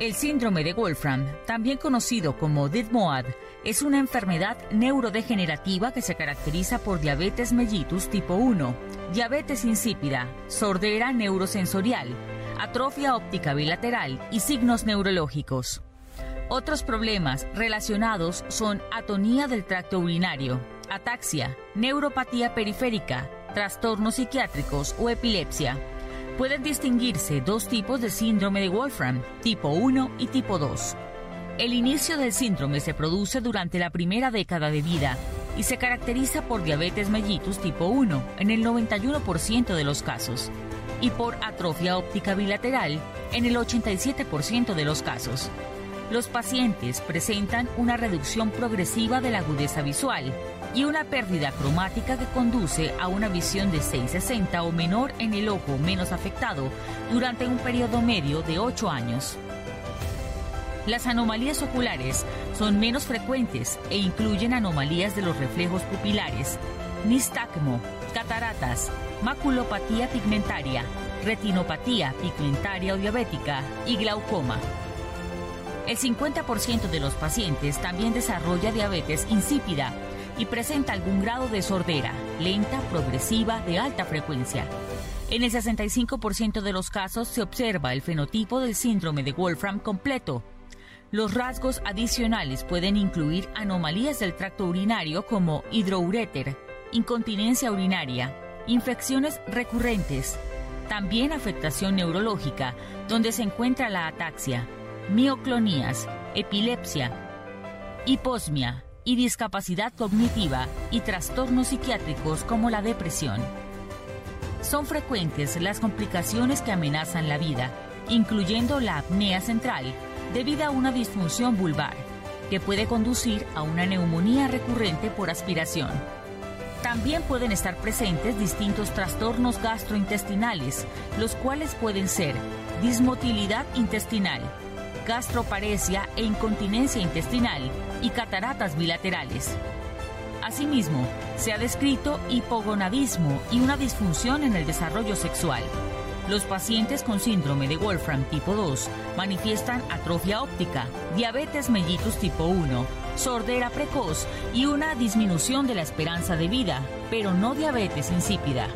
El síndrome de Wolfram, también conocido como DIDMOAD, es una enfermedad neurodegenerativa que se caracteriza por diabetes mellitus tipo 1, diabetes insípida, sordera neurosensorial, atrofia óptica bilateral y signos neurológicos. Otros problemas relacionados son atonía del tracto urinario, ataxia, neuropatía periférica, trastornos psiquiátricos o epilepsia. Pueden distinguirse dos tipos de síndrome de Wolfram, tipo 1 y tipo 2. El inicio del síndrome se produce durante la primera década de vida y se caracteriza por diabetes mellitus tipo 1 en el 91% de los casos y por atrofia óptica bilateral en el 87% de los casos. Los pacientes presentan una reducción progresiva de la agudeza visual y una pérdida cromática que conduce a una visión de 660 o menor en el ojo menos afectado durante un periodo medio de 8 años. Las anomalías oculares son menos frecuentes e incluyen anomalías de los reflejos pupilares, nistagmo, cataratas, maculopatía pigmentaria, retinopatía pigmentaria o diabética y glaucoma. El 50% de los pacientes también desarrolla diabetes insípida y presenta algún grado de sordera, lenta, progresiva, de alta frecuencia. En el 65% de los casos se observa el fenotipo del síndrome de Wolfram completo, los rasgos adicionales pueden incluir anomalías del tracto urinario como hidroureter, incontinencia urinaria, infecciones recurrentes, también afectación neurológica, donde se encuentra la ataxia, mioclonías, epilepsia, hiposmia y discapacidad cognitiva y trastornos psiquiátricos como la depresión. Son frecuentes las complicaciones que amenazan la vida, incluyendo la apnea central, debido a una disfunción vulvar, que puede conducir a una neumonía recurrente por aspiración. También pueden estar presentes distintos trastornos gastrointestinales, los cuales pueden ser dismotilidad intestinal, gastroparesia e incontinencia intestinal y cataratas bilaterales. Asimismo, se ha descrito hipogonadismo y una disfunción en el desarrollo sexual. Los pacientes con síndrome de Wolfram tipo 2 manifiestan atrofia óptica, diabetes mellitus tipo 1, sordera precoz y una disminución de la esperanza de vida, pero no diabetes insípida.